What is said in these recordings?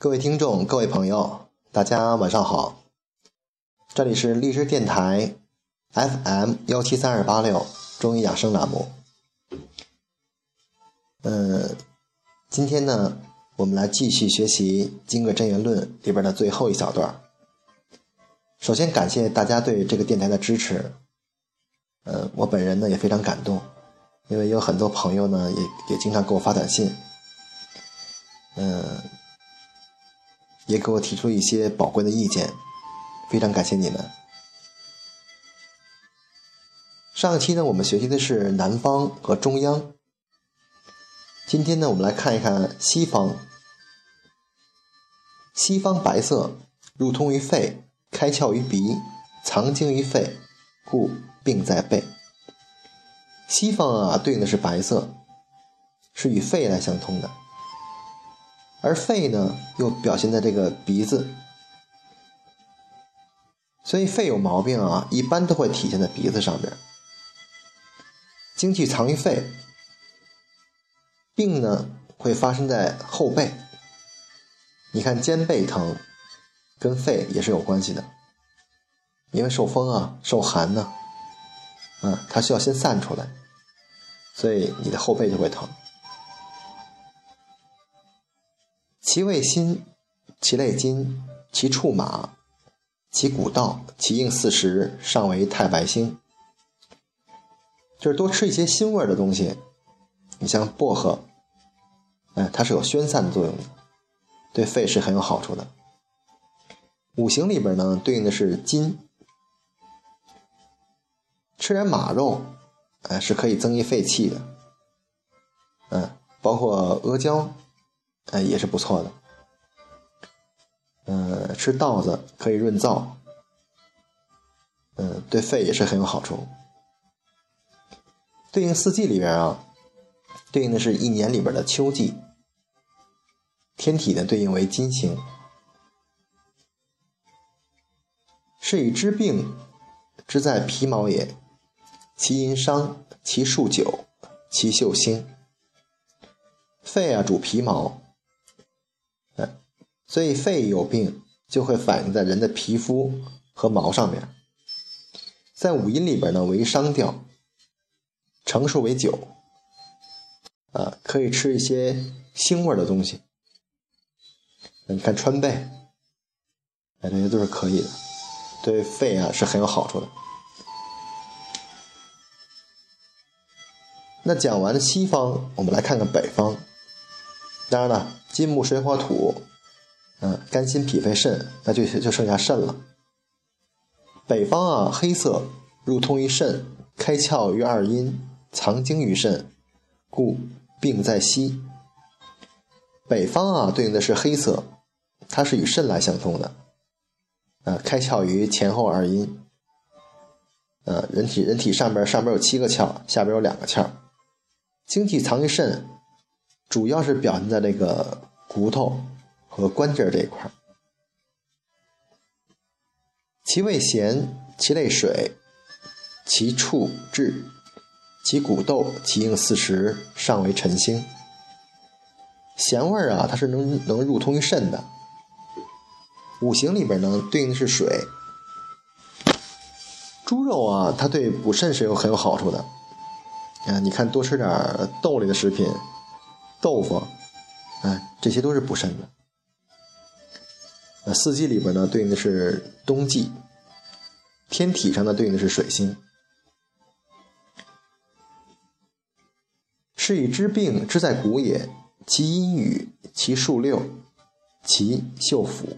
各位听众，各位朋友，大家晚上好。这里是荔枝电台 FM 幺七三二八六中医养生栏目。嗯，今天呢，我们来继续学习《金匮真言论》里边的最后一小段。首先感谢大家对这个电台的支持。呃，我本人呢也非常感动，因为有很多朋友呢也也经常给我发短信。嗯。也给我提出一些宝贵的意见，非常感谢你们。上一期呢，我们学习的是南方和中央。今天呢，我们来看一看西方。西方白色，入通于肺，开窍于鼻，藏精于肺，故病在背。西方啊，对应的是白色，是与肺来相通的。而肺呢，又表现在这个鼻子，所以肺有毛病啊，一般都会体现在鼻子上边。精气藏于肺，病呢会发生在后背。你看肩背疼，跟肺也是有关系的，因为受风啊、受寒呢，啊，它需要先散出来，所以你的后背就会疼。其味辛，其类金，其触马，其古道，其应四时，上为太白星。就是多吃一些辛味的东西，你像薄荷，哎，它是有宣散的作用的，对肺是很有好处的。五行里边呢，对应的是金，吃点马肉，哎，是可以增益肺气的。嗯，包括阿胶。哎，也是不错的。嗯，吃稻子可以润燥，嗯，对肺也是很有好处。对应四季里边啊，对应的是一年里边的秋季。天体呢，对应为金星，是以知病之在皮毛也，其阴伤，其数久，其秀兴。肺啊，主皮毛。所以肺有病就会反映在人的皮肤和毛上面。在五音里边呢，为商调，成数为九，啊，可以吃一些腥味的东西。你看川贝，哎，这些都是可以的，对肺啊是很有好处的。那讲完了西方，我们来看看北方。当然了，金木水火土。嗯，肝心脾肺肾，那就就剩下肾了。北方啊，黑色，入通于肾，开窍于二阴，藏精于肾，故病在西。北方啊，对应的是黑色，它是与肾来相通的。呃，开窍于前后二阴。呃，人体人体上边上边有七个窍，下边有两个窍。精气藏于肾，主要是表现在这个骨头。和关节这一块其味咸，其类水，其触质，其骨豆，其应四时，尚为辰星。咸味儿啊，它是能能入通于肾的。五行里边呢，对应的是水。猪肉啊，它对补肾是有很有好处的。啊，你看多吃点豆类的食品，豆腐，哎，这些都是补肾的。四季里边呢，对应的是冬季；天体上呢，对应的是水星。是以知病之在骨也，其阴雨，其数六，其秀府。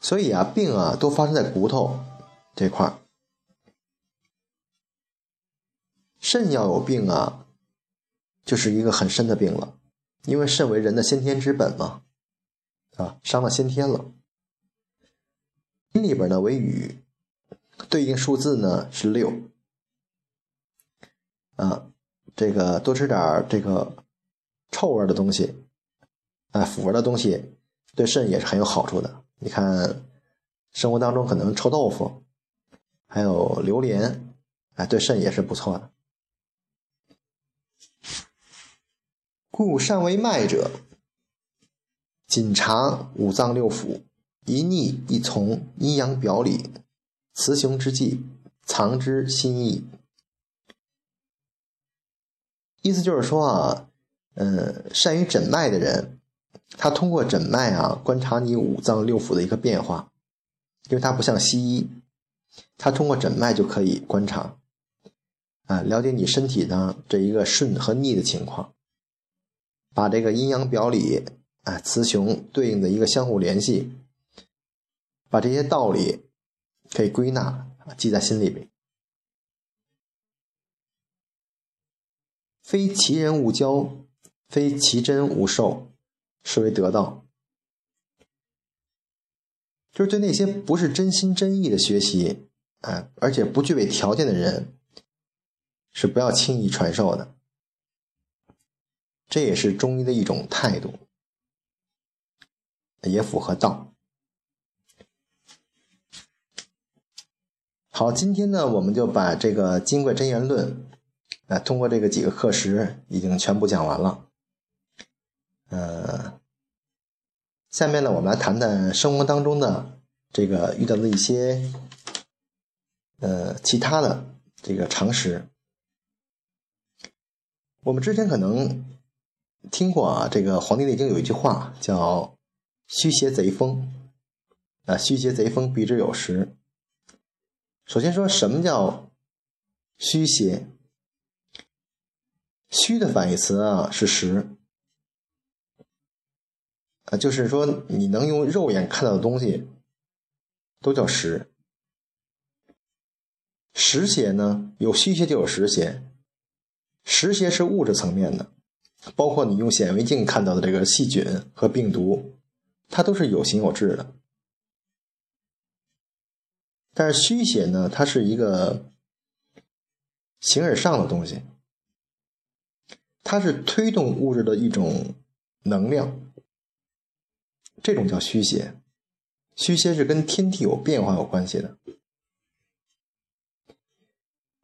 所以啊，病啊，都发生在骨头这块儿。肾要有病啊，就是一个很深的病了，因为肾为人的先天之本嘛。啊，伤了先天了。里边呢为雨，对应数字呢是六。啊，这个多吃点这个臭味的东西，啊，腐味的东西，对肾也是很有好处的。你看，生活当中可能臭豆腐，还有榴莲，哎，对肾也是不错的。故善为脉者。仅察五脏六腑，一逆一从，阴阳表里，雌雄之际，藏之心意。意思就是说啊，嗯，善于诊脉的人，他通过诊脉啊，观察你五脏六腑的一个变化，因为他不像西医，他通过诊脉就可以观察，啊，了解你身体的这一个顺和逆的情况，把这个阴阳表里，啊，雌雄对应的一个相互联系，把这些道理可以归纳记在心里边。非其人勿教，非其真勿授，是为得道。就是对那些不是真心真意的学习，哎，而且不具备条件的人，是不要轻易传授的。这也是中医的一种态度，也符合道。好，今天呢，我们就把这个《金匮真言论》。啊通过这个几个课时，已经全部讲完了。呃，下面呢，我们来谈谈生活当中的这个遇到的一些呃其他的这个常识。我们之前可能听过啊，这个《黄帝内经》有一句话叫“虚邪贼风”，啊，“虚邪贼风，避之有时”。首先说什么叫虚邪？虚的反义词啊是实，啊，就是说你能用肉眼看到的东西，都叫实。实邪呢，有虚邪就有实邪，实邪是物质层面的，包括你用显微镜看到的这个细菌和病毒，它都是有形有质的。但是虚邪呢，它是一个形而上的东西。它是推动物质的一种能量，这种叫虚邪。虚邪是跟天地有变化有关系的。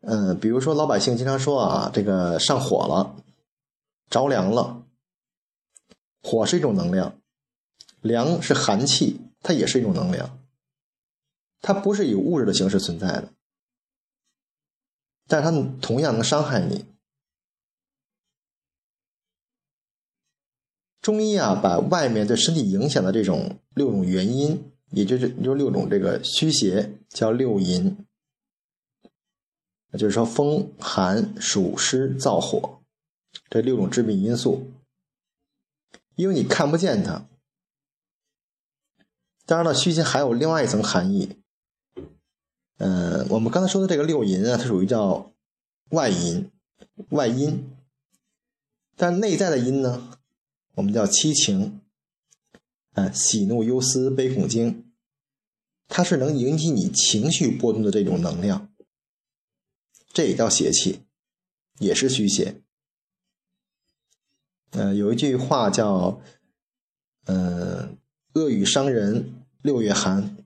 嗯，比如说老百姓经常说啊，这个上火了，着凉了。火是一种能量，凉是寒气，它也是一种能量。它不是以物质的形式存在的，但是它同样能伤害你。中医啊，把外面对身体影响的这种六种原因，也就是就六种这个虚邪，叫六淫。就是说，风寒暑湿燥火这六种致病因素，因为你看不见它。当然了，虚邪还有另外一层含义。嗯，我们刚才说的这个六淫啊，它属于叫外淫、外因，但内在的阴呢？我们叫七情，啊，喜怒忧思悲恐惊，它是能引起你情绪波动的这种能量，这也叫邪气，也是虚邪。呃，有一句话叫，嗯，恶语伤人六月寒，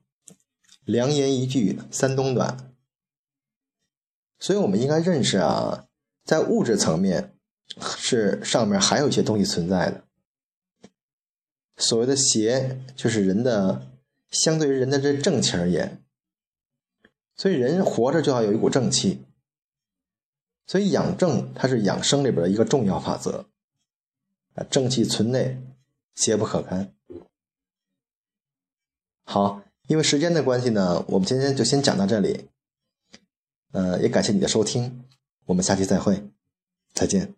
良言一句三冬暖。所以我们应该认识啊，在物质层面是上面还有一些东西存在的。所谓的邪，就是人的相对于人的这正气而言，所以人活着就要有一股正气，所以养正它是养生里边的一个重要法则啊，正气存内，邪不可干。好，因为时间的关系呢，我们今天就先讲到这里，呃，也感谢你的收听，我们下期再会，再见。